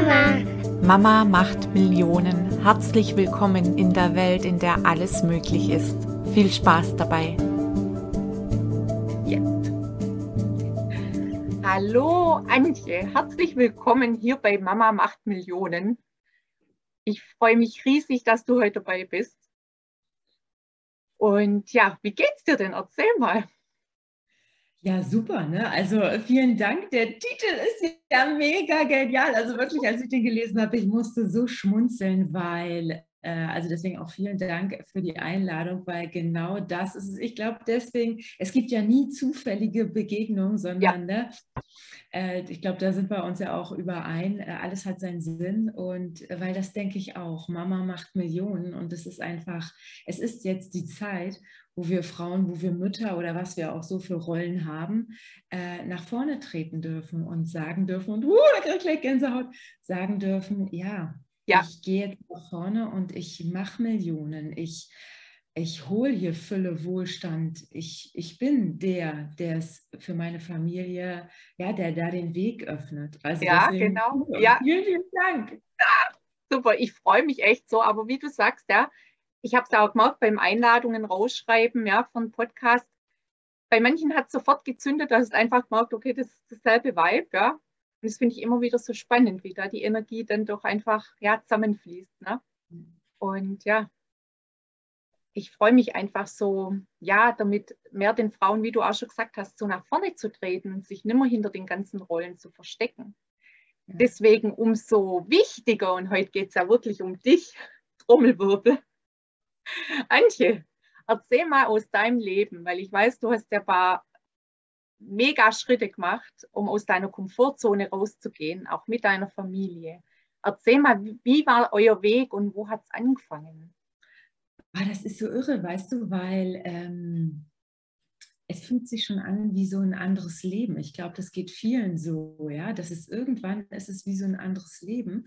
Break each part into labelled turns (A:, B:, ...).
A: Mama.
B: Mama macht Millionen. Herzlich willkommen in der Welt, in der alles möglich ist. Viel Spaß dabei.
C: Jetzt. Hallo Antje, herzlich willkommen hier bei Mama macht Millionen. Ich freue mich riesig, dass du heute dabei bist. Und ja, wie geht's dir denn? Erzähl mal.
D: Ja, super, ne? Also vielen Dank. Der Titel ist ja mega genial. Also wirklich, als ich den gelesen habe, ich musste so schmunzeln, weil, äh, also deswegen auch vielen Dank für die Einladung, weil genau das ist es. Ich glaube deswegen, es gibt ja nie zufällige Begegnungen, sondern ja. ne, äh, ich glaube, da sind wir uns ja auch überein. Äh, alles hat seinen Sinn und äh, weil das denke ich auch. Mama macht Millionen und es ist einfach, es ist jetzt die Zeit, wo wir Frauen, wo wir Mütter oder was wir auch so für Rollen haben, äh, nach vorne treten dürfen und sagen dürfen, und uh, da kriege ich gleich Gänsehaut, sagen dürfen, ja, ja. ich gehe jetzt nach vorne und ich mache Millionen, ich, ich hole hier Fülle, Wohlstand, ich, ich bin der, der es für meine Familie, ja, der da den Weg öffnet.
C: Also ja, deswegen, genau. Ja. Vielen, vielen Dank. Ja, super, ich freue mich echt so, aber wie du sagst, ja, ich habe es auch gemerkt beim Einladungen rausschreiben ja, von Podcast. Bei manchen hat es sofort gezündet, dass es einfach gemerkt, okay, das ist dasselbe Vibe, ja. Und das finde ich immer wieder so spannend, wie da die Energie dann doch einfach ja, zusammenfließt. Ne? Und ja, ich freue mich einfach so, ja, damit mehr den Frauen, wie du auch schon gesagt hast, so nach vorne zu treten und sich nimmer hinter den ganzen Rollen zu verstecken. Ja. Deswegen umso wichtiger, und heute geht es ja wirklich um dich, Trommelwirbel, Antje, erzähl mal aus deinem Leben, weil ich weiß, du hast ja ein paar mega Schritte gemacht, um aus deiner Komfortzone rauszugehen, auch mit deiner Familie. Erzähl mal, wie war euer Weg und wo hat es angefangen?
D: Ah, das ist so irre, weißt du, weil ähm, es fühlt sich schon an wie so ein anderes Leben. Ich glaube, das geht vielen so, ja. Das ist irgendwann, ist es wie so ein anderes Leben.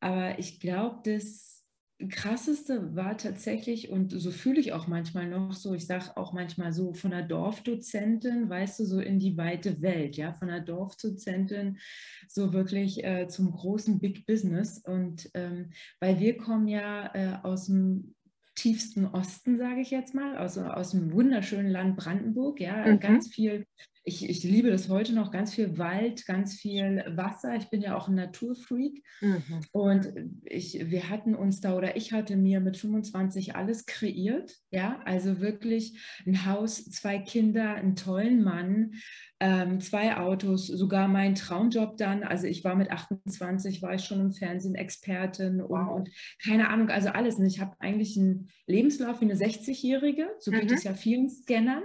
D: Aber ich glaube, dass krasseste war tatsächlich, und so fühle ich auch manchmal noch so, ich sage auch manchmal so von der Dorfdozentin, weißt du, so in die weite Welt, ja, von der Dorfdozentin so wirklich äh, zum großen Big Business. Und ähm, weil wir kommen ja äh, aus dem tiefsten Osten, sage ich jetzt mal, aus, aus dem wunderschönen Land Brandenburg, ja, mhm. ganz viel ich, ich liebe das heute noch, ganz viel Wald, ganz viel Wasser. Ich bin ja auch ein Naturfreak. Mhm. Und ich, wir hatten uns da oder ich hatte mir mit 25 alles kreiert. Ja, also wirklich ein Haus, zwei Kinder, einen tollen Mann, ähm, zwei Autos, sogar mein Traumjob dann. Also ich war mit 28, war ich schon im Fernsehen Expertin und, und keine Ahnung, also alles. Und ich habe eigentlich einen Lebenslauf wie eine 60-Jährige, so geht mhm. es ja vielen Scannern.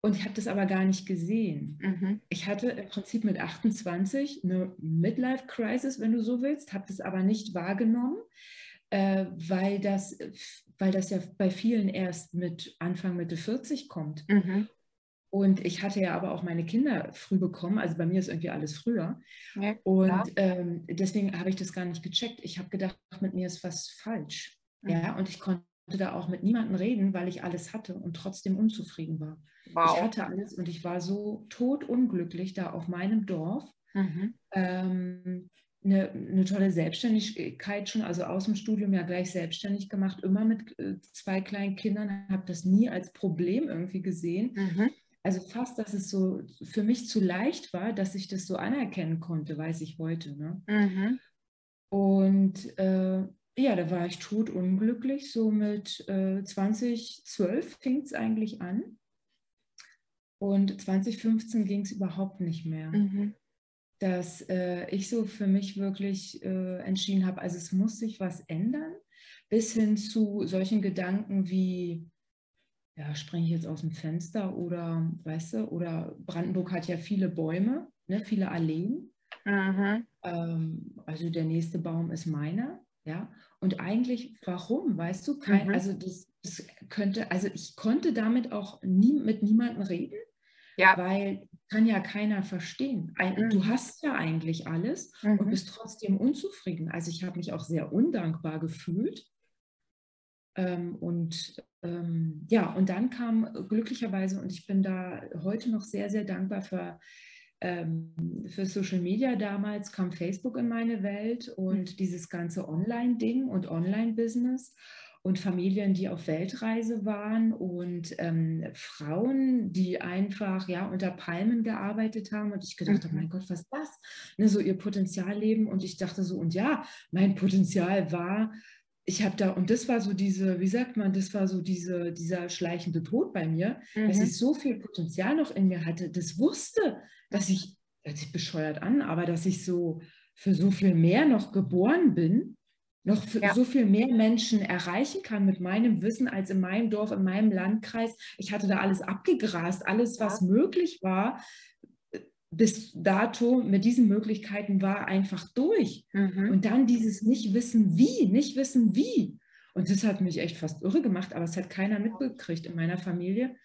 D: Und ich habe das aber gar nicht gesehen. Mhm. Ich hatte im Prinzip mit 28 eine Midlife-Crisis, wenn du so willst, habe das aber nicht wahrgenommen, äh, weil, das, weil das ja bei vielen erst mit Anfang, Mitte 40 kommt. Mhm. Und ich hatte ja aber auch meine Kinder früh bekommen, also bei mir ist irgendwie alles früher. Ja, und ähm, deswegen habe ich das gar nicht gecheckt. Ich habe gedacht, mit mir ist was falsch. Mhm. Ja, und ich konnte da auch mit niemandem reden, weil ich alles hatte und trotzdem unzufrieden war. Wow. Ich hatte alles und ich war so totunglücklich da auf meinem Dorf. Mhm. Ähm, eine, eine, tolle Selbstständigkeit schon, also aus dem Studium ja gleich selbstständig gemacht, immer mit äh, zwei kleinen Kindern, habe das nie als Problem irgendwie gesehen. Mhm. Also fast, dass es so für mich zu leicht war, dass ich das so anerkennen konnte, weiß ich heute. Ne? Mhm. Und äh, ja, da war ich totunglücklich. So mit äh, 2012 fing es eigentlich an. Und 2015 ging es überhaupt nicht mehr. Mhm. Dass äh, ich so für mich wirklich äh, entschieden habe, also es muss sich was ändern, bis hin zu solchen Gedanken wie, ja, springe ich jetzt aus dem Fenster oder, weißt du, oder Brandenburg hat ja viele Bäume, ne, viele Alleen. Ähm, also der nächste Baum ist meiner. Ja, und eigentlich, warum, weißt du, kein, mhm. also das, das, könnte, also ich konnte damit auch nie mit niemandem reden, ja. weil kann ja keiner verstehen. Ein, mhm. Du hast ja eigentlich alles mhm. und bist trotzdem unzufrieden. Also ich habe mich auch sehr undankbar gefühlt. Ähm, und ähm, ja, und dann kam glücklicherweise, und ich bin da heute noch sehr, sehr dankbar für ähm, für Social Media damals kam Facebook in meine Welt und mhm. dieses ganze Online-Ding und Online-Business und Familien, die auf Weltreise waren und ähm, Frauen, die einfach ja unter Palmen gearbeitet haben und ich gedacht mhm. mein Gott, was ist das? Ne, so ihr Potenzial leben und ich dachte so, und ja, mein Potenzial war, ich habe da, und das war so diese, wie sagt man, das war so diese, dieser schleichende Tod bei mir, mhm. dass ich so viel Potenzial noch in mir hatte, das wusste, dass ich, hört sich bescheuert an, aber dass ich so für so viel mehr noch geboren bin noch ja. so viel mehr Menschen erreichen kann mit meinem Wissen als in meinem Dorf, in meinem Landkreis. Ich hatte da alles abgegrast, alles, was ja. möglich war, bis dato mit diesen Möglichkeiten war einfach durch. Mhm. Und dann dieses nicht wissen wie, nicht wissen wie. Und das hat mich echt fast irre gemacht, aber es hat keiner mitbekriegt in meiner Familie,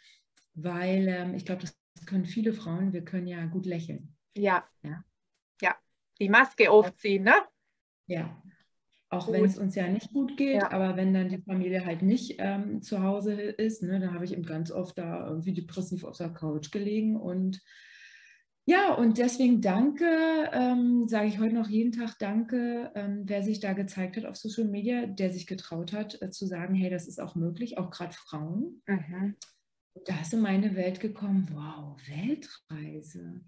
D: weil ähm, ich glaube, das können viele Frauen, wir können ja gut lächeln.
C: Ja. Ja, ja. die Maske aufziehen, ne?
D: Ja, auch wenn es uns ja nicht gut geht, ja. aber wenn dann die Familie halt nicht ähm, zu Hause ist, ne, dann habe ich eben ganz oft da irgendwie depressiv auf der Couch gelegen und ja, und deswegen danke, ähm, sage ich heute noch jeden Tag danke, ähm, wer sich da gezeigt hat auf Social Media, der sich getraut hat äh, zu sagen, hey, das ist auch möglich, auch gerade Frauen. Mhm. Da ist in meine Welt gekommen, wow, Weltreise.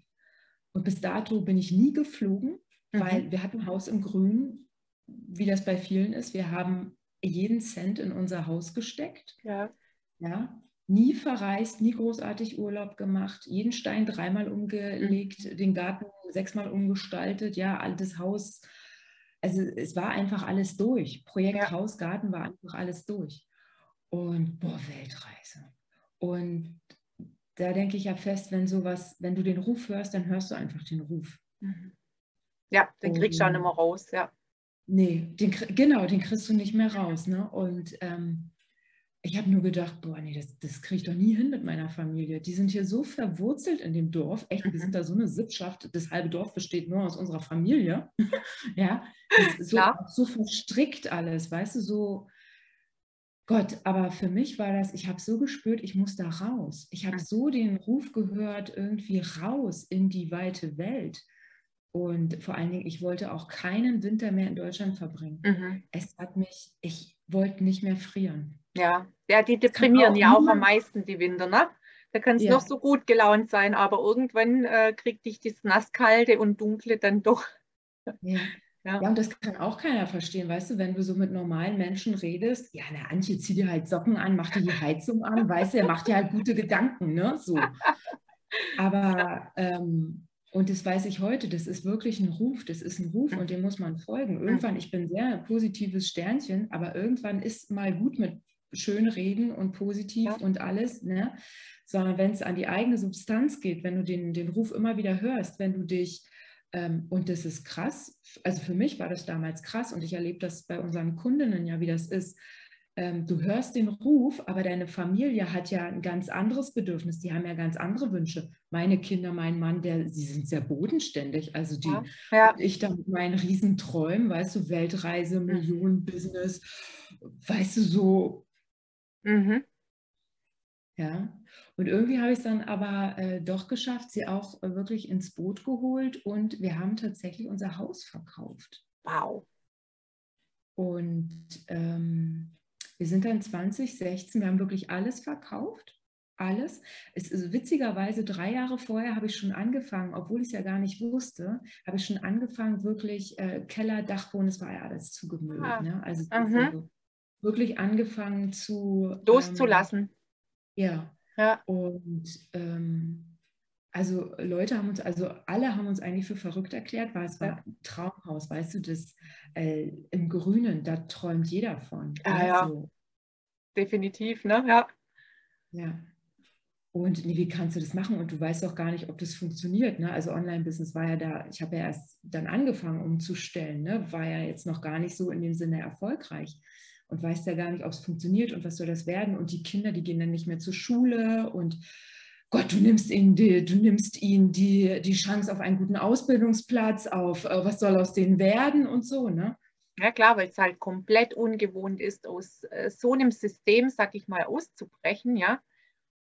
D: Und bis dato bin ich nie geflogen, mhm. weil wir hatten Haus im Grün wie das bei vielen ist, wir haben jeden Cent in unser Haus gesteckt.
C: Ja.
D: ja nie verreist, nie großartig Urlaub gemacht, jeden Stein dreimal umgelegt, mhm. den Garten sechsmal umgestaltet, ja, altes Haus. Also es war einfach alles durch. Projekt ja. Haus, Garten war einfach alles durch. Und boah, Weltreise. Und da denke ich ja fest, wenn sowas, wenn du den Ruf hörst, dann hörst du einfach den Ruf. Mhm.
C: Ja, den kriegst du auch nicht mehr raus, ja.
D: Nee, den, genau, den kriegst du nicht mehr raus. Ne? Und ähm, ich habe nur gedacht, boah, nee, das, das kriege ich doch nie hin mit meiner Familie. Die sind hier so verwurzelt in dem Dorf. Echt, wir sind mhm. da so eine Sippschaft. Das halbe Dorf besteht nur aus unserer Familie. ja, so, so verstrickt alles, weißt du, so. Gott, aber für mich war das, ich habe so gespürt, ich muss da raus. Ich habe mhm. so den Ruf gehört, irgendwie raus in die weite Welt. Und vor allen Dingen, ich wollte auch keinen Winter mehr in Deutschland verbringen. Mhm. Es hat mich, ich wollte nicht mehr frieren.
C: Ja, ja die deprimieren ja auch am meisten die Winter, ne? Da kann es ja. noch so gut gelaunt sein, aber irgendwann äh, kriegt dich das Nasskalte und Dunkle dann doch.
D: Ja. Ja. ja, und das kann auch keiner verstehen, weißt du, wenn du so mit normalen Menschen redest, ja, na, Antje, zieh dir halt Socken an, mach dir die Heizung an, weißt du, er macht dir halt gute Gedanken, ne, so. Aber ähm, und das weiß ich heute, das ist wirklich ein Ruf, das ist ein Ruf und dem muss man folgen. Irgendwann, ich bin sehr positives Sternchen, aber irgendwann ist mal gut mit schön reden und positiv ja. und alles, ne? sondern wenn es an die eigene Substanz geht, wenn du den, den Ruf immer wieder hörst, wenn du dich, ähm, und das ist krass, also für mich war das damals krass und ich erlebe das bei unseren Kundinnen ja, wie das ist, ähm, du hörst den Ruf, aber deine Familie hat ja ein ganz anderes Bedürfnis, die haben ja ganz andere Wünsche. Meine Kinder, mein Mann, der, sie sind sehr bodenständig. Also die, ja, ja. ich da mit meinen Riesenträumen, weißt du, Weltreise, mhm. Millionenbusiness, weißt du, so. Mhm. Ja, und irgendwie habe ich es dann aber äh, doch geschafft, sie auch äh, wirklich ins Boot geholt und wir haben tatsächlich unser Haus verkauft.
C: Wow.
D: Und ähm, wir sind dann 2016, wir haben wirklich alles verkauft. Alles. Es ist witzigerweise drei Jahre vorher habe ich schon angefangen, obwohl ich es ja gar nicht wusste, habe ich schon angefangen, wirklich äh, Keller, Dachboden, es war ja alles zugemüllt. Ah. Ne? Also mhm. Wirklich angefangen zu
C: loszulassen.
D: Ähm, ja. ja. Und ähm, also Leute haben uns, also alle haben uns eigentlich für verrückt erklärt, weil es war ein Traumhaus, weißt du, das äh, im Grünen, da träumt jeder von.
C: Ah, ja, so. definitiv, ne? Ja.
D: Ja. Und nee, wie kannst du das machen? Und du weißt auch gar nicht, ob das funktioniert. Ne? Also Online-Business war ja da, ich habe ja erst dann angefangen umzustellen, ne? war ja jetzt noch gar nicht so in dem Sinne erfolgreich und weißt ja gar nicht, ob es funktioniert und was soll das werden. Und die Kinder, die gehen dann nicht mehr zur Schule und Gott, du nimmst ihnen die, du nimmst ihnen die, die Chance auf einen guten Ausbildungsplatz, auf äh, was soll aus denen werden und so, ne?
C: Ja klar, weil es halt komplett ungewohnt ist, aus äh, so einem System, sag ich mal, auszubrechen, ja.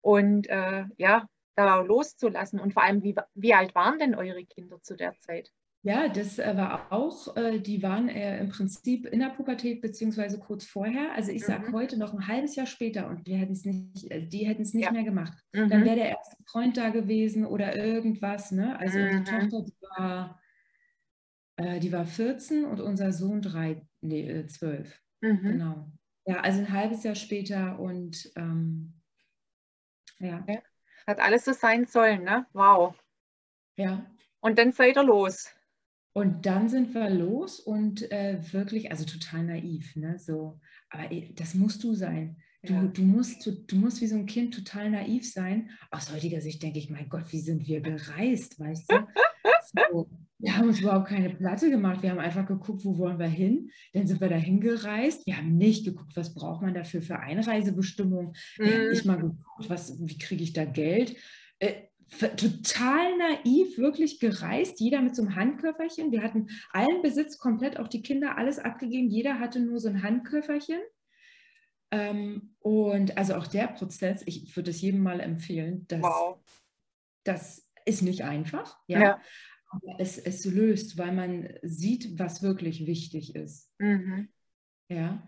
C: Und äh, ja, da loszulassen. Und vor allem, wie, wie alt waren denn eure Kinder zu der Zeit?
D: Ja, das äh, war auch, äh, die waren äh, im Prinzip in der Pubertät beziehungsweise kurz vorher. Also ich sage mhm. heute noch ein halbes Jahr später und wir hätten es nicht, die hätten es nicht ja. mehr gemacht. Mhm. Dann wäre der erste Freund da gewesen oder irgendwas. Ne? Also mhm. die Tochter, die war, die war 14 und unser Sohn drei, nee, 12. Mhm. Genau. Ja, also ein halbes Jahr später und ähm, ja. ja.
C: Hat alles so sein sollen, ne? Wow.
D: Ja.
C: Und dann seid ihr los.
D: Und dann sind wir los und äh, wirklich, also total naiv, ne? So, aber das musst du sein. Du, ja. du, musst, du, du, musst wie so ein Kind total naiv sein. Aus heutiger Sicht denke ich, mein Gott, wie sind wir gereist, weißt du? So, wir haben uns überhaupt keine Platte gemacht. Wir haben einfach geguckt, wo wollen wir hin. Dann sind wir dahin gereist. Wir haben nicht geguckt, was braucht man dafür für Einreisebestimmungen. Wir mhm. haben nicht mal geguckt, was, wie kriege ich da Geld. Äh, total naiv wirklich gereist, jeder mit so einem Handköfferchen. Wir hatten allen Besitz komplett, auch die Kinder, alles abgegeben. Jeder hatte nur so ein Handköfferchen. Ähm, und also auch der Prozess, ich würde es jedem mal empfehlen, dass wow. das ist nicht einfach, ja. ja. Aber es, es löst, weil man sieht, was wirklich wichtig ist. Mhm. Ja.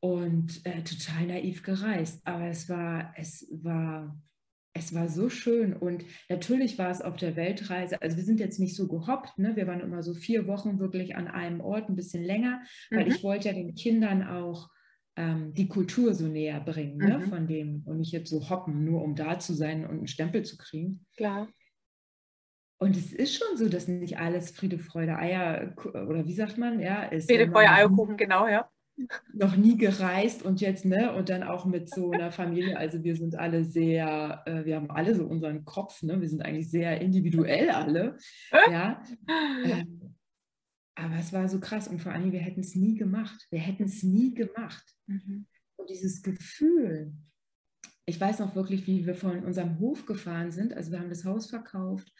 D: Und äh, total naiv gereist. Aber es war, es war es war so schön und natürlich war es auf der Weltreise, also wir sind jetzt nicht so gehoppt, ne? wir waren immer so vier Wochen wirklich an einem Ort, ein bisschen länger, weil mhm. ich wollte ja den Kindern auch ähm, die Kultur so näher bringen, ne? mhm. von dem und nicht jetzt so hoppen, nur um da zu sein und einen Stempel zu kriegen.
C: Klar.
D: Und es ist schon so, dass nicht alles Friede, Freude, Eier oder wie sagt man, ja,
C: ist. Friede, Freude, Eierkuchen, genau, ja
D: noch nie gereist und jetzt, ne, und dann auch mit so einer Familie. Also wir sind alle sehr, äh, wir haben alle so unseren Kopf, ne? Wir sind eigentlich sehr individuell alle. Ja. Ähm, aber es war so krass und vor allem, wir hätten es nie gemacht. Wir hätten es nie gemacht. Mhm. Und dieses Gefühl, ich weiß noch wirklich, wie wir von unserem Hof gefahren sind. Also wir haben das Haus verkauft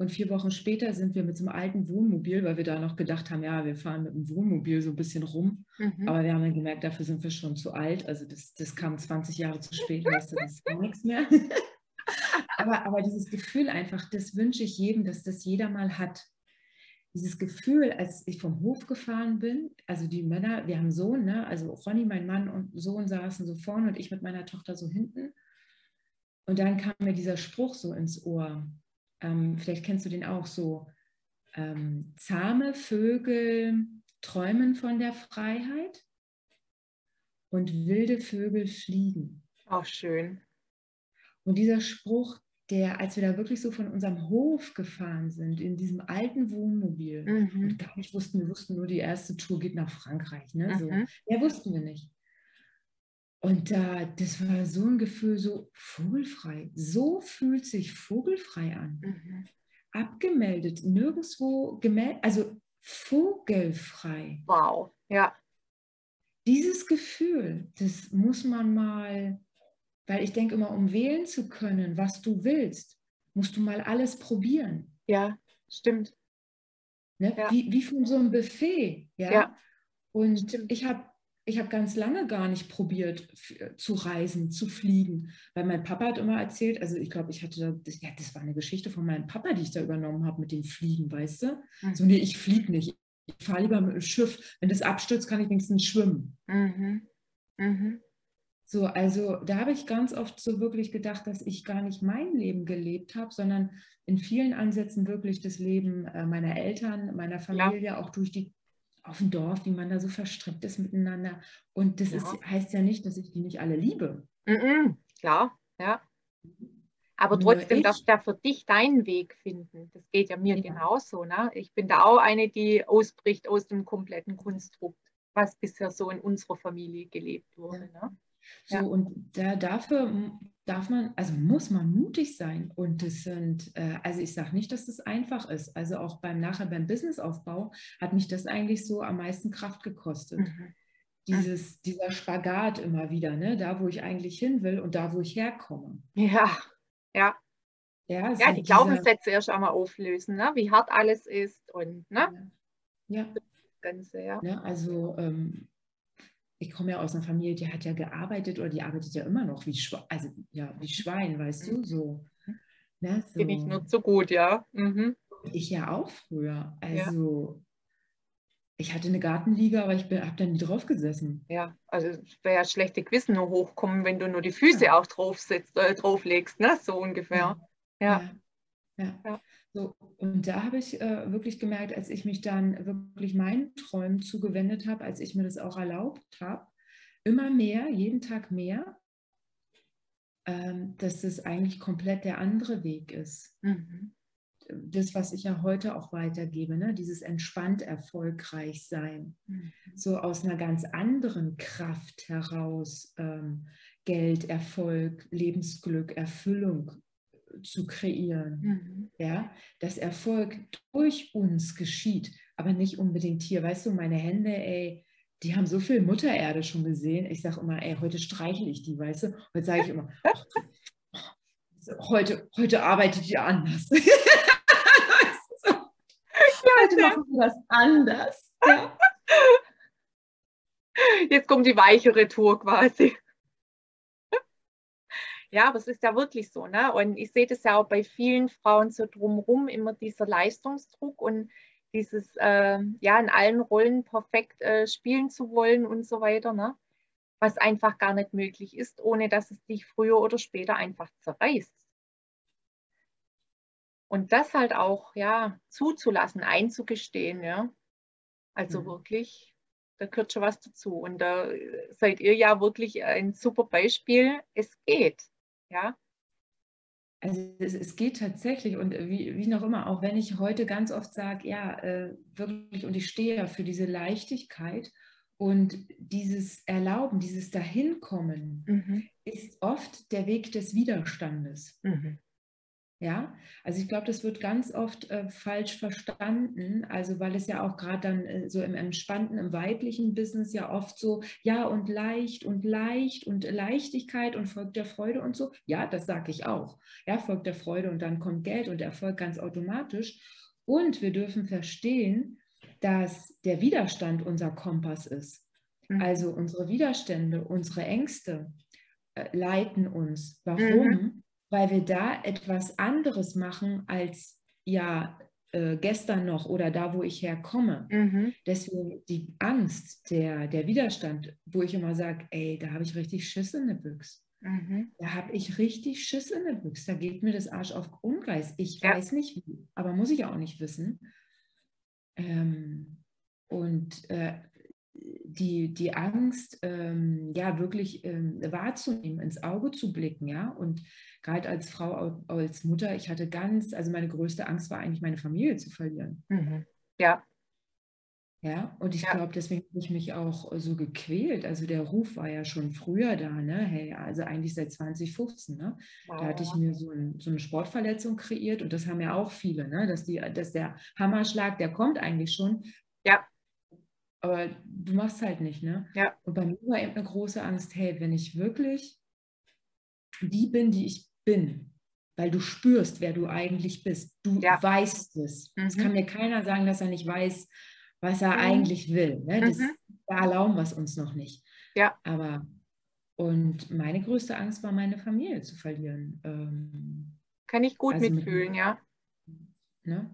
D: und vier Wochen später sind wir mit so einem alten Wohnmobil, weil wir da noch gedacht haben, ja, wir fahren mit dem Wohnmobil so ein bisschen rum. Mhm. Aber wir haben dann gemerkt, dafür sind wir schon zu alt. Also das, das kam 20 Jahre zu spät, weißt du, das ist gar nichts mehr. aber, aber dieses Gefühl einfach, das wünsche ich jedem, dass das jeder mal hat. Dieses Gefühl, als ich vom Hof gefahren bin, also die Männer, wir haben Sohn, ne? also Ronny, mein Mann und Sohn saßen so vorne und ich mit meiner Tochter so hinten. Und dann kam mir dieser Spruch so ins Ohr ähm, vielleicht kennst du den auch so, ähm, zahme Vögel träumen von der Freiheit und wilde Vögel fliegen.
C: Auch schön.
D: Und dieser Spruch, der, als wir da wirklich so von unserem Hof gefahren sind, in diesem alten Wohnmobil, mhm. und gar nicht wussten, wir wussten nur, die erste Tour geht nach Frankreich. Ne? So. Mhm. Ja, wussten wir nicht. Und äh, das war so ein Gefühl, so vogelfrei. So fühlt sich vogelfrei an. Mhm. Abgemeldet, nirgendwo gemeldet, also vogelfrei.
C: Wow, ja.
D: Dieses Gefühl, das muss man mal, weil ich denke immer, um wählen zu können, was du willst, musst du mal alles probieren.
C: Ja, stimmt.
D: Ne? Ja. Wie, wie von so einem Buffet. Ja. ja. Und stimmt. ich habe ich habe ganz lange gar nicht probiert zu reisen, zu fliegen, weil mein Papa hat immer erzählt, also ich glaube, ich hatte, das, ja, das war eine Geschichte von meinem Papa, die ich da übernommen habe mit dem Fliegen, weißt du? Mhm. So, nee, ich fliege nicht. Ich fahre lieber mit dem Schiff. Wenn das abstürzt, kann ich wenigstens schwimmen. Mhm. Mhm. So, also da habe ich ganz oft so wirklich gedacht, dass ich gar nicht mein Leben gelebt habe, sondern in vielen Ansätzen wirklich das Leben äh, meiner Eltern, meiner Familie, ja. auch durch die auf dem Dorf, wie man da so verstrickt ist miteinander. Und das ja. ist, heißt ja nicht, dass ich die nicht alle liebe.
C: -mm, klar, ja. Aber Nur trotzdem ich, darfst du ja für dich deinen Weg finden. Das geht ja mir ja. genauso. Ne? Ich bin da auch eine, die ausbricht aus dem kompletten Konstrukt, was bisher so in unserer Familie gelebt wurde. Ja. Ne?
D: So, ja. und da, dafür darf man, also muss man mutig sein. Und das sind, äh, also ich sage nicht, dass das einfach ist. Also auch beim nachher beim Businessaufbau hat mich das eigentlich so am meisten Kraft gekostet. Mhm. Dieses, dieser Spagat immer wieder, ne? da wo ich eigentlich hin will und da wo ich herkomme.
C: Ja, ja. Ja, ja die Glaubenssätze erst einmal auflösen, ne? wie hart alles ist und ne?
D: Ja. ja. Ganze, ja. ja also ähm, ich komme ja aus einer Familie, die hat ja gearbeitet oder die arbeitet ja immer noch wie, Schwe also, ja, wie Schwein, weißt du, so.
C: Ne, so. Bin ich nur zu gut, ja. Mhm.
D: Ich ja auch früher. Also ja. ich hatte eine Gartenliga, aber ich habe da nie drauf gesessen.
C: Ja, also es wäre ja schlechte Gewissen nur hochkommen, wenn du nur die Füße ja. auch drauf sitzt, äh, drauflegst, ne? So ungefähr.
D: Ja. ja. ja. So, und da habe ich äh, wirklich gemerkt, als ich mich dann wirklich meinen Träumen zugewendet habe, als ich mir das auch erlaubt habe, immer mehr, jeden Tag mehr, ähm, dass es eigentlich komplett der andere Weg ist. Mhm. Das, was ich ja heute auch weitergebe, ne? dieses entspannt erfolgreich sein, mhm. so aus einer ganz anderen Kraft heraus ähm, Geld, Erfolg, Lebensglück, Erfüllung zu kreieren. Mhm. Ja, dass Erfolg durch uns geschieht, aber nicht unbedingt hier. Weißt du, meine Hände, ey, die haben so viel Muttererde schon gesehen. Ich sage immer, ey, heute streichle ich die, weißt du? Heute sage ich immer, heute, heute arbeitet ihr anders. Heute machen wir das anders. Ja.
C: Jetzt kommt die weichere Tour quasi. Ja, aber es ist ja wirklich so, ne? Und ich sehe das ja auch bei vielen Frauen so drumherum, immer dieser Leistungsdruck und dieses, äh, ja, in allen Rollen perfekt äh, spielen zu wollen und so weiter, ne? Was einfach gar nicht möglich ist, ohne dass es dich früher oder später einfach zerreißt. Und das halt auch, ja, zuzulassen, einzugestehen, ja. Also mhm. wirklich, da gehört schon was dazu. Und da seid ihr ja wirklich ein super Beispiel. Es geht. Ja.
D: Also es, es, geht tatsächlich und wie, wie noch immer, auch wenn ich heute ganz oft sage, ja, äh, wirklich, und ich stehe ja für diese Leichtigkeit und dieses Erlauben, dieses Dahinkommen mhm. ist oft der Weg des Widerstandes. Mhm. Ja, also ich glaube, das wird ganz oft äh, falsch verstanden, also weil es ja auch gerade dann äh, so im entspannten, im weiblichen Business ja oft so, ja und leicht und leicht und Leichtigkeit und folgt der Freude und so. Ja, das sage ich auch. Ja, folgt der Freude und dann kommt Geld und Erfolg ganz automatisch. Und wir dürfen verstehen, dass der Widerstand unser Kompass ist. Mhm. Also unsere Widerstände, unsere Ängste äh, leiten uns. Warum? Mhm weil wir da etwas anderes machen als ja äh, gestern noch oder da, wo ich herkomme. Mhm. Deswegen die Angst, der, der Widerstand, wo ich immer sage, ey, da habe ich richtig Schiss in der Büchse. Mhm. Da habe ich richtig Schiss in der Büchse. Da geht mir das Arsch auf Ungeist. Ich ja. weiß nicht wie, aber muss ich auch nicht wissen. Ähm, und äh, die, die Angst, ähm, ja, wirklich ähm, wahrzunehmen, ins Auge zu blicken, ja. Und gerade als Frau, als Mutter, ich hatte ganz, also meine größte Angst war eigentlich, meine Familie zu verlieren.
C: Mhm. Ja.
D: Ja, und ich ja. glaube, deswegen habe ich mich auch so gequält. Also der Ruf war ja schon früher da, ne? Hey, also eigentlich seit 2015, ne? Wow. Da hatte ich mir so, ein, so, eine Sportverletzung kreiert und das haben ja auch viele, ne? Dass, die, dass der Hammerschlag, der kommt eigentlich schon.
C: Ja
D: aber du machst halt nicht, ne?
C: Ja.
D: Und bei mir war eben eine große Angst, hey, wenn ich wirklich die bin, die ich bin, weil du spürst, wer du eigentlich bist, du ja. weißt es. Mhm. Es kann mir keiner sagen, dass er nicht weiß, was er mhm. eigentlich will. Ne? Das, mhm. Da erlauben wir es uns noch nicht.
C: Ja.
D: Aber und meine größte Angst war, meine Familie zu verlieren. Ähm,
C: kann ich gut also mitfühlen, mit, ja.
D: Ne?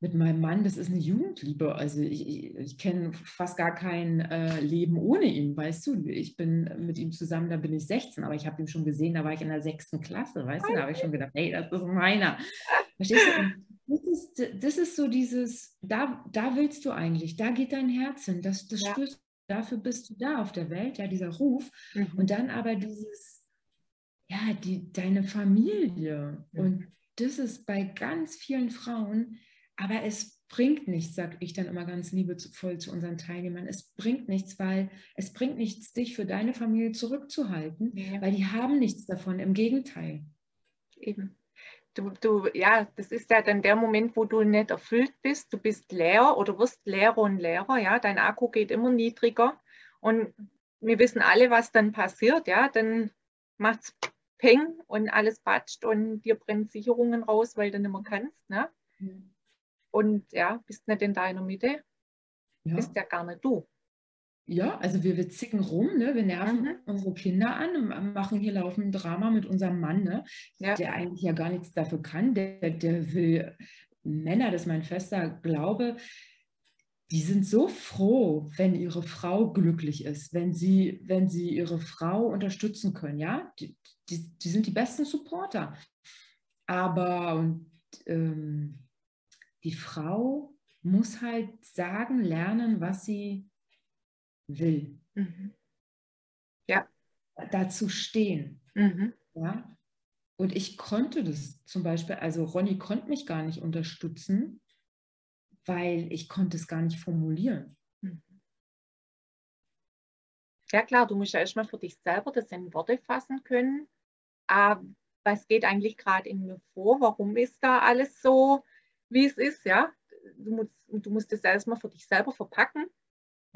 D: Mit meinem Mann, das ist eine Jugendliebe. Also ich, ich, ich kenne fast gar kein äh, Leben ohne ihn, weißt du. Ich bin mit ihm zusammen, da bin ich 16, aber ich habe ihn schon gesehen, da war ich in der sechsten Klasse, weißt du. Da habe ich schon gedacht, hey, das ist meiner. Verstehst du? Das ist, das ist so dieses, da, da willst du eigentlich, da geht dein Herz hin, das, das ja. spürst du, dafür bist du da auf der Welt, ja, dieser Ruf. Mhm. Und dann aber dieses, ja, die, deine Familie. Mhm. Und das ist bei ganz vielen Frauen, aber es bringt nichts, sage ich dann immer ganz liebevoll zu unseren Teilnehmern. Es bringt nichts, weil es bringt nichts, dich für deine Familie zurückzuhalten, ja. weil die haben nichts davon. Im Gegenteil.
C: Eben. Du, du, ja, das ist ja dann der Moment, wo du nicht erfüllt bist. Du bist leer oder wirst leerer und leerer. Ja, dein Akku geht immer niedriger. Und wir wissen alle, was dann passiert. Ja, dann macht es Peng und alles patscht und dir brennen Sicherungen raus, weil du nicht mehr kannst. Ne? Mhm und ja, bist nicht in deiner Mitte, ja. bist ja gar nicht du.
D: ja, also wir, wir zicken rum, ne? wir nerven mhm. unsere Kinder an, machen hier laufend Drama mit unserem Mann, ne? Ja. der eigentlich ja gar nichts dafür kann, der, der will Männer, das ist mein fester Glaube, die sind so froh, wenn ihre Frau glücklich ist, wenn sie, wenn sie ihre Frau unterstützen können, ja, die, die, die sind die besten Supporter. Aber ähm, die Frau muss halt sagen, lernen, was sie will. Mhm.
C: Ja.
D: Dazu stehen. Mhm. Ja. Und ich konnte das zum Beispiel, also Ronny konnte mich gar nicht unterstützen, weil ich konnte es gar nicht formulieren. Mhm.
C: Ja klar, du musst ja erstmal für dich selber das in Worte fassen können. Aber was geht eigentlich gerade in mir vor? Warum ist da alles so, wie es ist? Ja, du musst, du musst das erstmal für dich selber verpacken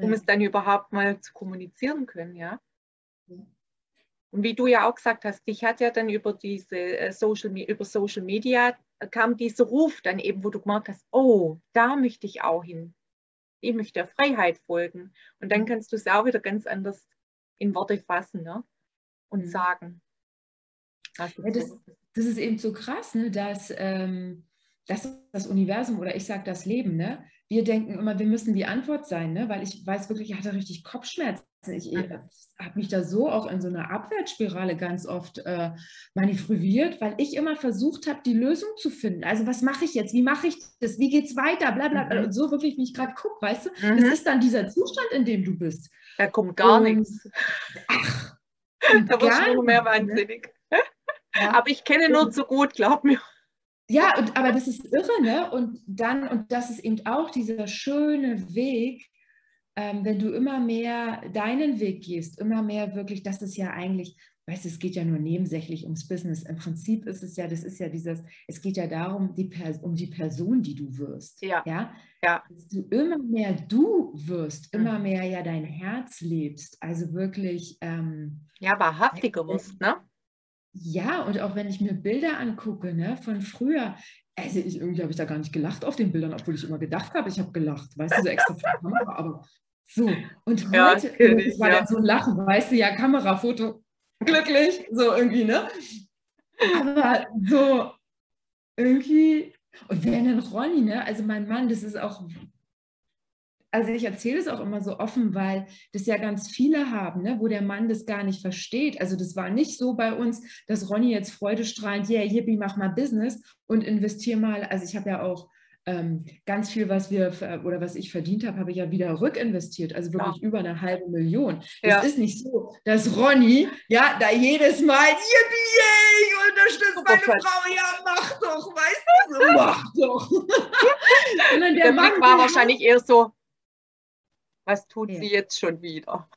C: um ja. es dann überhaupt mal zu kommunizieren können, ja. Und wie du ja auch gesagt hast, dich hat ja dann über diese äh, Social, über Social Media kam dieser Ruf dann eben, wo du gemerkt hast, oh, da möchte ich auch hin. Ich möchte der Freiheit folgen. Und dann kannst du es auch wieder ganz anders in Worte fassen ne? und mhm. sagen.
D: Ja, das, das, ist eben so krass, ne, dass, ähm, dass das Universum oder ich sage das Leben, ne, wir denken immer, wir müssen die Antwort sein, ne? weil ich weiß wirklich, ich hatte richtig Kopfschmerzen. Ich äh, habe mich da so auch in so einer Abwärtsspirale ganz oft äh, manövriert, weil ich immer versucht habe, die Lösung zu finden. Also was mache ich jetzt? Wie mache ich das? Wie geht es weiter? Bla, bla, bla. Mhm. Und so wirklich, wie ich gerade gucke, weißt du? Mhm. Das ist dann dieser Zustand, in dem du bist.
C: Da kommt gar Und, nichts. Ach, da wirst du noch mehr ne? wahnsinnig. Ja. Aber ich kenne nur zu gut, glaub mir.
D: Ja, und, aber das ist irre, ne? Und dann, und das ist eben auch dieser schöne Weg, ähm, wenn du immer mehr deinen Weg gehst, immer mehr wirklich, das ist ja eigentlich, weißt du, es geht ja nur nebensächlich ums Business. Im Prinzip ist es ja, das ist ja dieses, es geht ja darum, die um die Person, die du wirst.
C: Ja.
D: ja?
C: ja.
D: Dass du immer mehr du wirst, immer mhm. mehr ja dein Herz lebst. Also wirklich. Ähm,
C: ja, wahrhaftiger wirst, ne?
D: Ja, und auch wenn ich mir Bilder angucke ne, von früher, also ich, irgendwie habe ich da gar nicht gelacht auf den Bildern, obwohl ich immer gedacht habe, ich habe gelacht, weißt du, so extra für die Kamera, aber so. Und heute ja, ich, war ja. dann so ein Lachen, weißt du, ja, Kamera, Foto, glücklich, so irgendwie, ne? Aber so irgendwie, und wenn dann Ronny, ne, also mein Mann, das ist auch also ich erzähle es auch immer so offen, weil das ja ganz viele haben, ne, wo der Mann das gar nicht versteht. Also das war nicht so bei uns, dass Ronny jetzt freudestrahlend, yeah, yippie, mach mal Business und investiere mal. Also ich habe ja auch ähm, ganz viel, was wir oder was ich verdient habe, habe ich ja wieder rückinvestiert, also wirklich ja. über eine halbe Million. Ja. Es ist nicht so, dass Ronny ja da jedes Mal, yippie, ich unterstütze oh, meine Gott. Frau, ja, mach doch, weißt du, so, mach doch.
C: der, der Mann war wahrscheinlich eher so, was tut ja. sie jetzt schon wieder?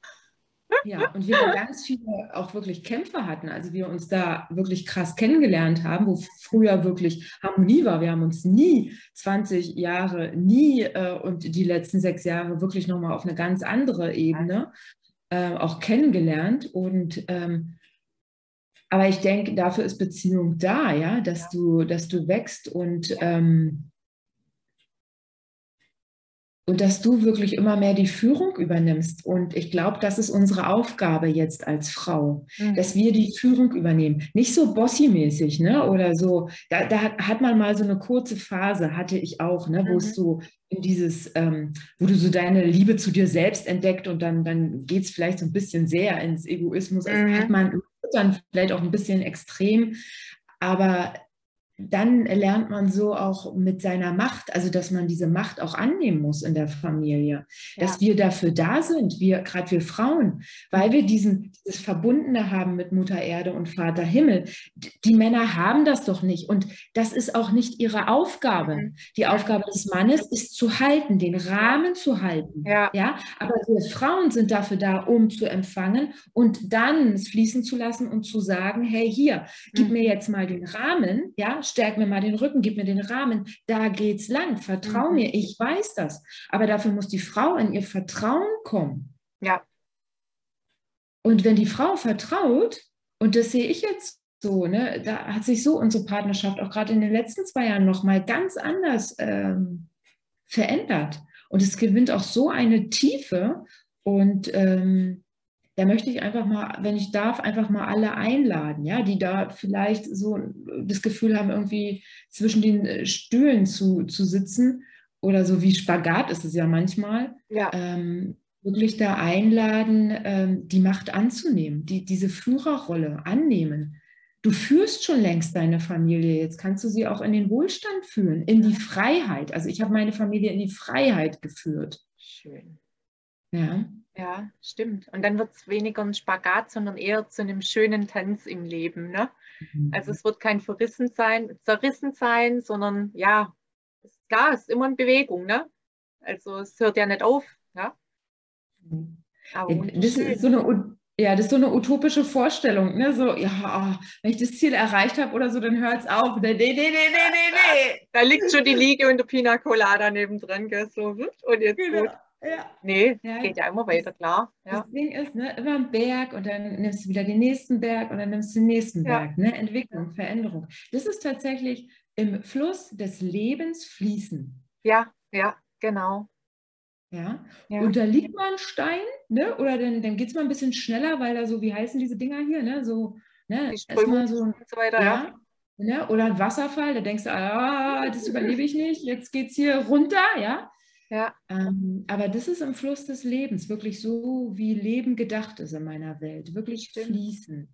D: Ja, und wir ganz viele auch wirklich Kämpfe hatten, also wir uns da wirklich krass kennengelernt haben, wo früher wirklich Harmonie war. Wir haben uns nie 20 Jahre, nie äh, und die letzten sechs Jahre wirklich nochmal auf eine ganz andere Ebene äh, auch kennengelernt. Und ähm, aber ich denke, dafür ist Beziehung da, ja, dass du, dass du wächst und ähm, und dass du wirklich immer mehr die Führung übernimmst. Und ich glaube, das ist unsere Aufgabe jetzt als Frau, mhm. dass wir die Führung übernehmen. Nicht so bossy-mäßig, ne? Oder so. Da, da, hat man mal so eine kurze Phase, hatte ich auch, ne? Wo mhm. es so in dieses, ähm, wo du so deine Liebe zu dir selbst entdeckt und dann, dann geht es vielleicht so ein bisschen sehr ins Egoismus. Also mhm. hat man dann vielleicht auch ein bisschen extrem. Aber dann lernt man so auch mit seiner Macht, also dass man diese Macht auch annehmen muss in der Familie, ja. dass wir dafür da sind, wir gerade wir Frauen, weil wir diesen dieses Verbundene haben mit Mutter Erde und Vater Himmel. Die Männer haben das doch nicht und das ist auch nicht ihre Aufgabe. Mhm. Die Aufgabe des Mannes ist zu halten, den Rahmen zu halten.
C: Ja.
D: ja, aber wir Frauen sind dafür da, um zu empfangen und dann es fließen zu lassen und zu sagen, hey hier, gib mhm. mir jetzt mal den Rahmen, ja stärk mir mal den Rücken, gib mir den Rahmen, da geht's lang, vertrau mhm. mir, ich weiß das. Aber dafür muss die Frau in ihr Vertrauen kommen.
C: Ja.
D: Und wenn die Frau vertraut, und das sehe ich jetzt so, ne, da hat sich so unsere Partnerschaft auch gerade in den letzten zwei Jahren nochmal ganz anders ähm, verändert. Und es gewinnt auch so eine Tiefe Und ähm, da möchte ich einfach mal, wenn ich darf, einfach mal alle einladen, ja, die da vielleicht so das Gefühl haben, irgendwie zwischen den äh, Stühlen zu, zu sitzen oder so wie Spagat ist es ja manchmal. Ja. Ähm, wirklich da einladen, ähm, die Macht anzunehmen, die, diese Führerrolle annehmen. Du führst schon längst deine Familie, jetzt kannst du sie auch in den Wohlstand führen, in die Freiheit. Also ich habe meine Familie in die Freiheit geführt.
C: Schön. Ja. Ja, stimmt. Und dann wird es weniger ein Spagat, sondern eher zu einem schönen Tanz im Leben. Ne? Mhm. Also es wird kein verrissen sein, zerrissen sein, sondern ja, ist klar, es ist immer in Bewegung. Ne? Also es hört ja nicht auf. Ja?
D: Mhm. Aber das ist so eine ja, das ist so eine utopische Vorstellung, ne? So, ja, wenn ich das Ziel erreicht habe oder so, dann hört es auf. Nee, nee, nee, nee, nee, nee.
C: Da liegt schon die Liege und der Pina Colada nebendran, gell? So, und jetzt genau. gut. Ja. Nee, ja, geht ja immer weiter, klar.
D: Ja. Das Ding ist, ne, immer ein Berg und dann nimmst du wieder den nächsten Berg und dann nimmst du den nächsten ja. Berg. Ne? Entwicklung, Veränderung. Das ist tatsächlich im Fluss des Lebens fließen.
C: Ja, ja, genau.
D: Ja? ja. Und da liegt mal ein Stein, ne? oder dann, dann geht es mal ein bisschen schneller, weil da so, wie heißen diese Dinger hier, ne? so, ne? erstmal so, und so weiter, ja. ja. Ne? Oder ein Wasserfall, da denkst du, ah, das überlebe ich nicht, jetzt geht es hier runter, ja. Ja. Ähm, aber das ist im Fluss des Lebens, wirklich so, wie Leben gedacht ist in meiner Welt, wirklich Stimmt. fließen.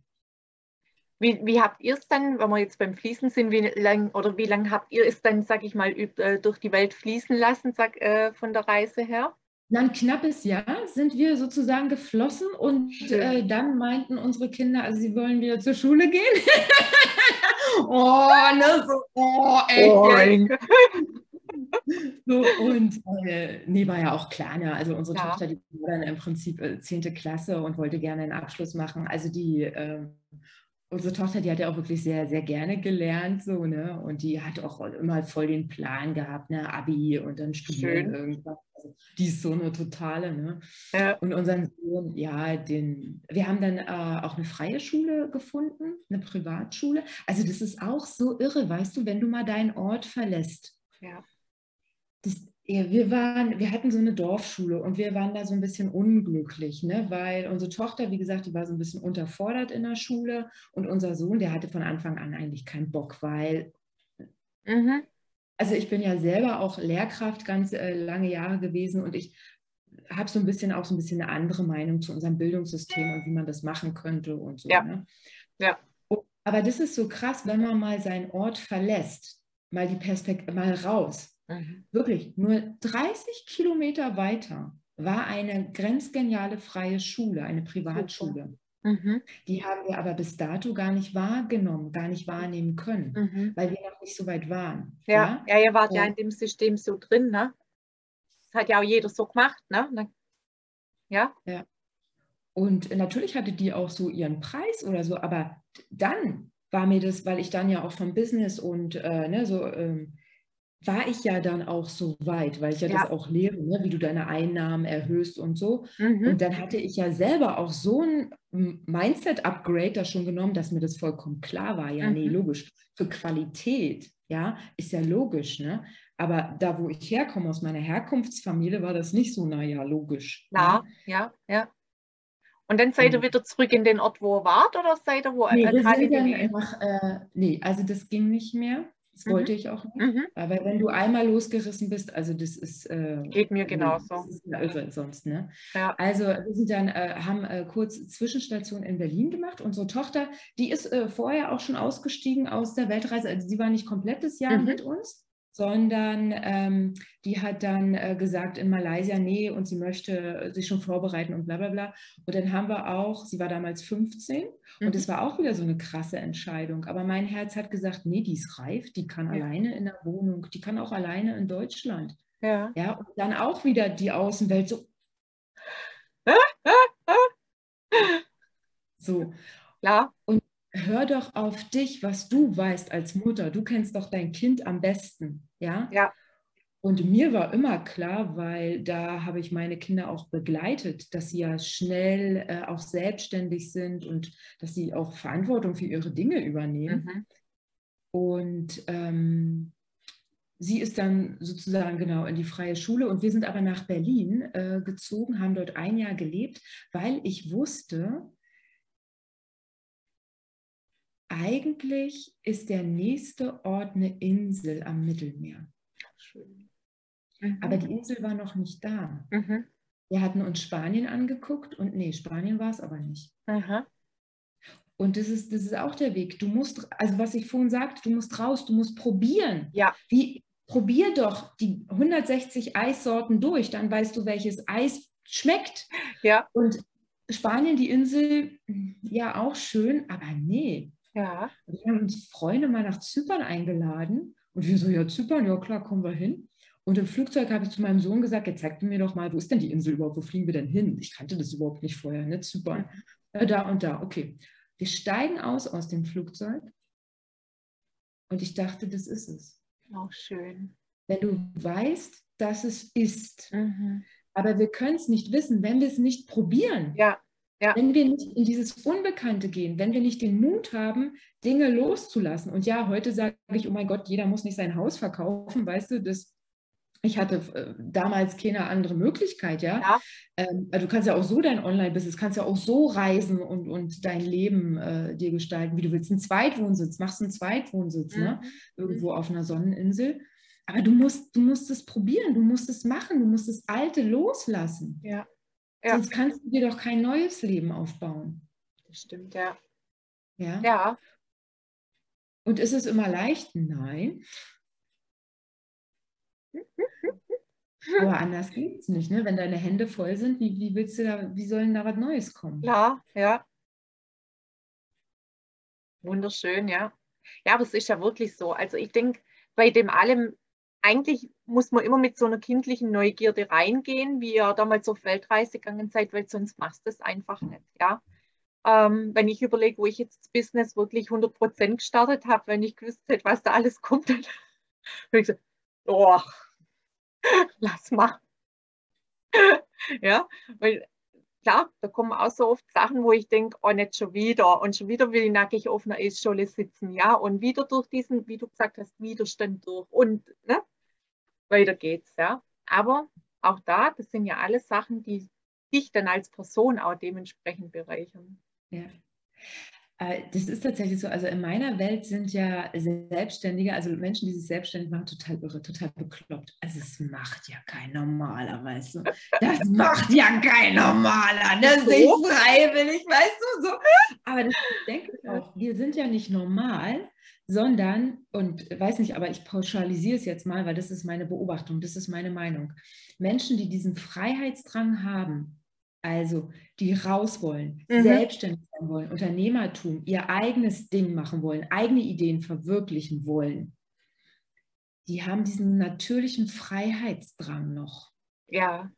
C: Wie, wie habt ihr es dann, wenn wir jetzt beim Fließen sind, wie lang oder wie lange habt ihr es dann, sag ich mal, äh, durch die Welt fließen lassen, sag, äh, von der Reise her?
D: Na, ein knappes Jahr sind wir sozusagen geflossen und äh, dann meinten unsere Kinder, also sie wollen wieder zur Schule gehen. oh, ne, so, oh, echt. So, und äh, nee, war ja auch klar, ne? also unsere ja. Tochter, die war dann im Prinzip äh, 10. Klasse und wollte gerne einen Abschluss machen. Also die, äh, unsere Tochter, die hat ja auch wirklich sehr, sehr gerne gelernt, so, ne? Und die hat auch immer voll den Plan gehabt, ne? Abi und dann studieren Schön. irgendwas. Also, die ist so eine totale, ne? Ja. Und unseren Sohn, ja, den, wir haben dann äh, auch eine freie Schule gefunden, eine Privatschule. Also das ist auch so irre, weißt du, wenn du mal deinen Ort verlässt. Ja. Das, ja, wir waren, wir hatten so eine Dorfschule und wir waren da so ein bisschen unglücklich, ne? weil unsere Tochter, wie gesagt, die war so ein bisschen unterfordert in der Schule und unser Sohn, der hatte von Anfang an eigentlich keinen Bock, weil, mhm. also ich bin ja selber auch Lehrkraft ganz äh, lange Jahre gewesen und ich habe so ein bisschen auch so ein bisschen eine andere Meinung zu unserem Bildungssystem und wie man das machen könnte und so. Ja. Ne? ja. aber das ist so krass, wenn man mal seinen Ort verlässt, mal die Perspektive, mal raus Mhm. Wirklich, nur 30 Kilometer weiter war eine grenzgeniale freie Schule, eine Privatschule. Mhm. Die haben wir aber bis dato gar nicht wahrgenommen, gar nicht wahrnehmen können, mhm. weil wir noch nicht so weit waren.
C: Ja, ja, ja ihr wart ja. ja in dem System so drin, ne? Das hat ja auch jeder so gemacht, ne? Ja.
D: Ja. Und natürlich hatte die auch so ihren Preis oder so, aber dann war mir das, weil ich dann ja auch vom Business und äh, ne, so ähm, war ich ja dann auch so weit, weil ich ja, ja. das auch lehre, ne, wie du deine Einnahmen erhöhst und so. Mhm. Und dann hatte ich ja selber auch so ein Mindset-Upgrade da schon genommen, dass mir das vollkommen klar war. Ja, mhm. nee, logisch. Für Qualität, ja, ist ja logisch, ne? Aber da, wo ich herkomme, aus meiner Herkunftsfamilie, war das nicht so, naja, logisch.
C: Ja, ne? ja, ja. Und dann seid ihr wieder zurück in den Ort, wo ihr wart, oder seid ihr wo?
D: Nee, wir sind dann einfach, äh, nee, also das ging nicht mehr. Das mhm. wollte ich auch nicht. Mhm. Aber wenn du einmal losgerissen bist, also das ist.
C: Äh, Geht mir genauso.
D: Das ist ja irre sonst, ne? Ja. Also wir sind dann, äh, haben äh, kurz Zwischenstation in Berlin gemacht. Unsere Tochter, die ist äh, vorher auch schon ausgestiegen aus der Weltreise. Also sie war nicht komplettes Jahr mhm. mit uns sondern ähm, die hat dann äh, gesagt in Malaysia, nee, und sie möchte sich schon vorbereiten und bla bla bla. Und dann haben wir auch, sie war damals 15 mhm. und es war auch wieder so eine krasse Entscheidung. Aber mein Herz hat gesagt, nee, die ist reif, die kann ja. alleine in der Wohnung, die kann auch alleine in Deutschland. Ja. ja und dann auch wieder die Außenwelt so. so. Ja. Und hör doch auf dich, was du weißt als Mutter. Du kennst doch dein Kind am besten, ja? Ja. Und mir war immer klar, weil da habe ich meine Kinder auch begleitet, dass sie ja schnell äh, auch selbstständig sind und dass sie auch Verantwortung für ihre Dinge übernehmen. Mhm. Und ähm, sie ist dann sozusagen genau in die freie Schule und wir sind aber nach Berlin äh, gezogen, haben dort ein Jahr gelebt, weil ich wusste, eigentlich ist der nächste Ort eine Insel am Mittelmeer. Schön. Mhm. Aber die Insel war noch nicht da. Mhm. Wir hatten uns Spanien angeguckt und nee, Spanien war es aber nicht. Aha. Und das ist, das ist auch der Weg. Du musst, also was ich vorhin sagte, du musst raus, du musst probieren.
C: Ja.
D: Wie, probier doch die 160 Eissorten durch, dann weißt du, welches Eis schmeckt.
C: Ja.
D: Und Spanien, die Insel, ja auch schön, aber nee.
C: Ja.
D: Wir haben uns Freunde mal nach Zypern eingeladen und wir so, ja, Zypern, ja klar, kommen wir hin. Und im Flugzeug habe ich zu meinem Sohn gesagt, jetzt zeig mir doch mal, wo ist denn die Insel überhaupt, wo fliegen wir denn hin? Ich kannte das überhaupt nicht vorher, ne? Zypern. Ja, da und da, okay. Wir steigen aus aus dem Flugzeug und ich dachte, das ist es.
C: Auch schön.
D: Wenn du weißt, dass es ist. Mhm. Aber wir können es nicht wissen, wenn wir es nicht probieren.
C: Ja. Ja.
D: Wenn wir nicht in dieses Unbekannte gehen, wenn wir nicht den Mut haben, Dinge loszulassen. Und ja, heute sage ich, oh mein Gott, jeder muss nicht sein Haus verkaufen, weißt du, das ich hatte äh, damals keine andere Möglichkeit, ja. ja. Ähm, also du kannst ja auch so dein Online-Business, kannst ja auch so reisen und, und dein Leben äh, dir gestalten, wie du willst. Ein Zweitwohnsitz, machst einen Zweitwohnsitz, ne? mhm. ne? Irgendwo auf einer Sonneninsel. Aber du musst, du musst es probieren, du musst es machen, du musst das Alte loslassen.
C: Ja.
D: Ja. Sonst kannst du dir doch kein neues Leben aufbauen.
C: Das stimmt, ja.
D: Ja.
C: Ja.
D: Und ist es immer leicht? Nein. Aber anders geht es nicht, ne? Wenn deine Hände voll sind, wie, wie willst du da, wie soll denn da was Neues kommen?
C: Klar, ja. Wunderschön, ja. Ja, aber es ist ja wirklich so. Also ich denke, bei dem allem, eigentlich muss man immer mit so einer kindlichen Neugierde reingehen, wie ihr damals auf Weltreise gegangen seid, weil sonst machst du es einfach nicht, ja. Ähm, wenn ich überlege, wo ich jetzt das Business wirklich 100% gestartet habe, wenn ich gewusst hätte, was da alles kommt, dann habe ich gesagt, oh, lass mal. ja, weil klar, da kommen auch so oft Sachen, wo ich denke, oh, nicht schon wieder. Und schon wieder will ich nackig auf einer Eisscholle sitzen, ja. Und wieder durch diesen, wie du gesagt hast, Widerstand durch. Und ne, weiter geht's, ja. Aber auch da, das sind ja alles Sachen, die dich dann als Person auch dementsprechend bereichern.
D: Ja. Äh, das ist tatsächlich so. Also in meiner Welt sind ja Selbstständige, also Menschen, die sich selbstständig machen, total irre, total bekloppt. Also es macht ja kein Normaler, weißt du. Das macht ja kein Normaler. Das ist so? freiwillig, weißt du so. Aber das denke ich auch. Wir sind ja nicht normal, sondern, und weiß nicht, aber ich pauschalisiere es jetzt mal, weil das ist meine Beobachtung, das ist meine Meinung. Menschen, die diesen Freiheitsdrang haben, also die raus wollen, mhm. selbstständig sein wollen, Unternehmertum, ihr eigenes Ding machen wollen, eigene Ideen verwirklichen wollen, die haben diesen natürlichen Freiheitsdrang noch.
C: Ja.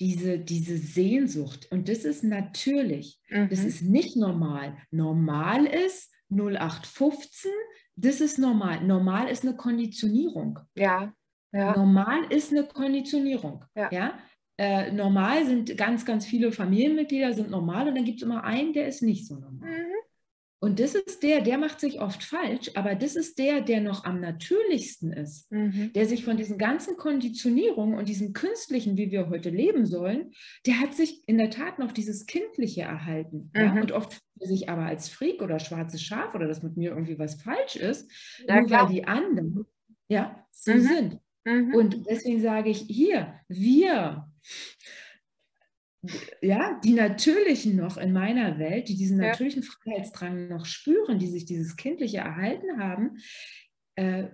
D: Diese, diese Sehnsucht. Und das ist natürlich. Mhm. Das ist nicht normal. Normal ist 0815, das ist normal. Normal ist eine Konditionierung.
C: Ja.
D: ja. Normal ist eine Konditionierung. Ja. ja? Äh, normal sind ganz, ganz viele Familienmitglieder sind normal und dann gibt es immer einen, der ist nicht so normal. Mhm. Und das ist der, der macht sich oft falsch, aber das ist der, der noch am natürlichsten ist, mhm. der sich von diesen ganzen Konditionierungen und diesem Künstlichen, wie wir heute leben sollen, der hat sich in der Tat noch dieses Kindliche erhalten. Mhm. Ja? Und oft sich aber als Freak oder schwarzes Schaf oder dass mit mir irgendwie was falsch ist, ja, nur weil die anderen ja so mhm. sind. Mhm. Und deswegen sage ich hier, wir, ja, die Natürlichen noch in meiner Welt, die diesen ja. natürlichen Freiheitsdrang noch spüren, die sich dieses Kindliche erhalten haben, äh,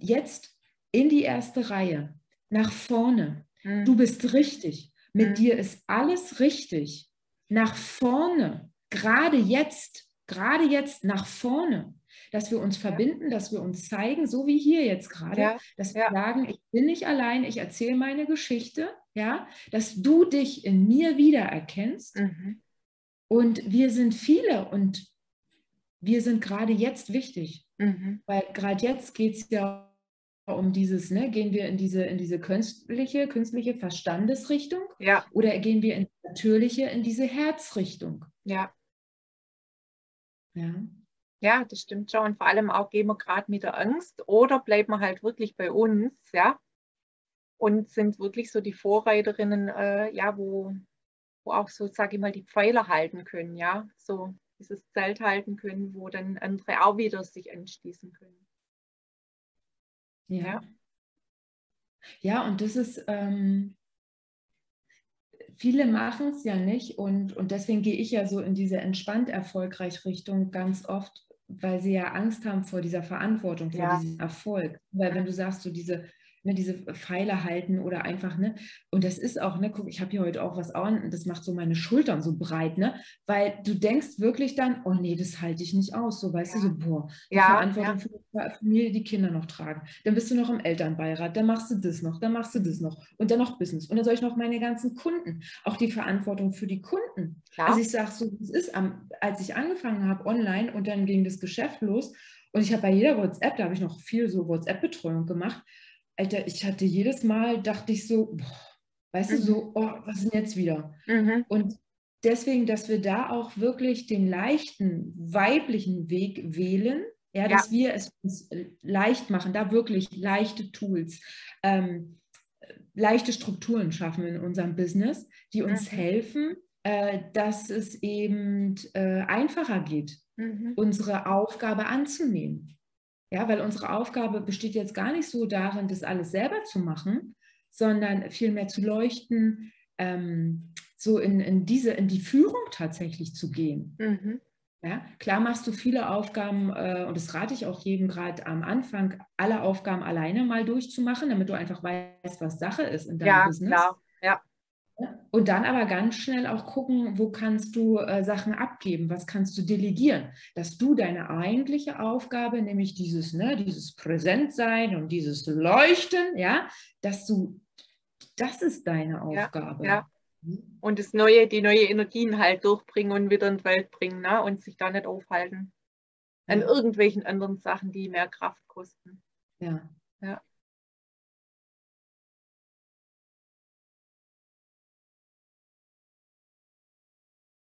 D: jetzt in die erste Reihe, nach vorne. Mhm. Du bist richtig. Mit mhm. dir ist alles richtig. Nach vorne. Gerade jetzt. Gerade jetzt nach vorne dass wir uns verbinden, dass wir uns zeigen, so wie hier jetzt gerade, ja. dass wir ja. sagen, ich bin nicht allein, ich erzähle meine Geschichte, ja, dass du dich in mir wiedererkennst. Mhm. Und wir sind viele und wir sind gerade jetzt wichtig, mhm. weil gerade jetzt geht es ja um dieses, ne, gehen wir in diese, in diese künstliche, künstliche Verstandesrichtung
C: ja.
D: oder gehen wir in die natürliche, in diese Herzrichtung?
C: Ja.
D: Ja.
C: Ja, das stimmt schon. Und vor allem auch gehen wir gerade mit der Angst oder bleiben wir halt wirklich bei uns, ja. Und sind wirklich so die Vorreiterinnen, äh, ja, wo, wo auch so, sage ich mal, die Pfeiler halten können, ja. So dieses Zelt halten können, wo dann andere auch wieder sich anschließen können.
D: Ja. Ja, ja und das ist, ähm, viele machen es ja nicht und, und deswegen gehe ich ja so in diese entspannt erfolgreich Richtung ganz oft, weil sie ja Angst haben vor dieser Verantwortung, vor ja. diesem Erfolg. Weil wenn du sagst, so diese ne, diese Pfeile halten oder einfach, ne, und das ist auch, ne, guck, ich habe hier heute auch was an, das macht so meine Schultern so breit, ne, weil du denkst wirklich dann, oh nee, das halte ich nicht aus, so, weißt ja. du, so, boah,
C: ja,
D: Verantwortung ja. für die Familie, die Kinder noch tragen, dann bist du noch im Elternbeirat, dann machst du das noch, dann machst du das noch und dann noch Business und dann soll ich noch meine ganzen Kunden, auch die Verantwortung für die Kunden. Klar. Also ich sage so, es ist, am, als ich angefangen habe online und dann ging das Geschäft los und ich habe bei jeder WhatsApp, da habe ich noch viel so WhatsApp-Betreuung gemacht, Alter, ich hatte jedes Mal, dachte ich so, boah, weißt mhm. du, so, oh, was ist denn jetzt wieder? Mhm. Und deswegen, dass wir da auch wirklich den leichten weiblichen Weg wählen, ja, ja. dass wir es uns leicht machen, da wirklich leichte Tools, ähm, leichte Strukturen schaffen in unserem Business, die uns mhm. helfen, äh, dass es eben äh, einfacher geht, mhm. unsere Aufgabe anzunehmen. Ja, weil unsere Aufgabe besteht jetzt gar nicht so darin, das alles selber zu machen, sondern vielmehr zu leuchten, ähm, so in, in, diese, in die Führung tatsächlich zu gehen. Mhm. Ja, klar machst du viele Aufgaben äh, und das rate ich auch jedem gerade am Anfang, alle Aufgaben alleine mal durchzumachen, damit du einfach weißt, was Sache ist in deinem
C: ja,
D: Business.
C: Klar. Ja,
D: und dann aber ganz schnell auch gucken, wo kannst du äh, Sachen abgeben, was kannst du delegieren, dass du deine eigentliche Aufgabe, nämlich dieses, ne, dieses Präsentsein und dieses Leuchten, ja, dass du, das ist deine Aufgabe.
C: Ja, ja. Und das Neue, die neue Energien halt durchbringen und wieder in die Welt bringen, ne? und sich da nicht aufhalten an irgendwelchen anderen Sachen, die mehr Kraft kosten.
D: Ja. Ja.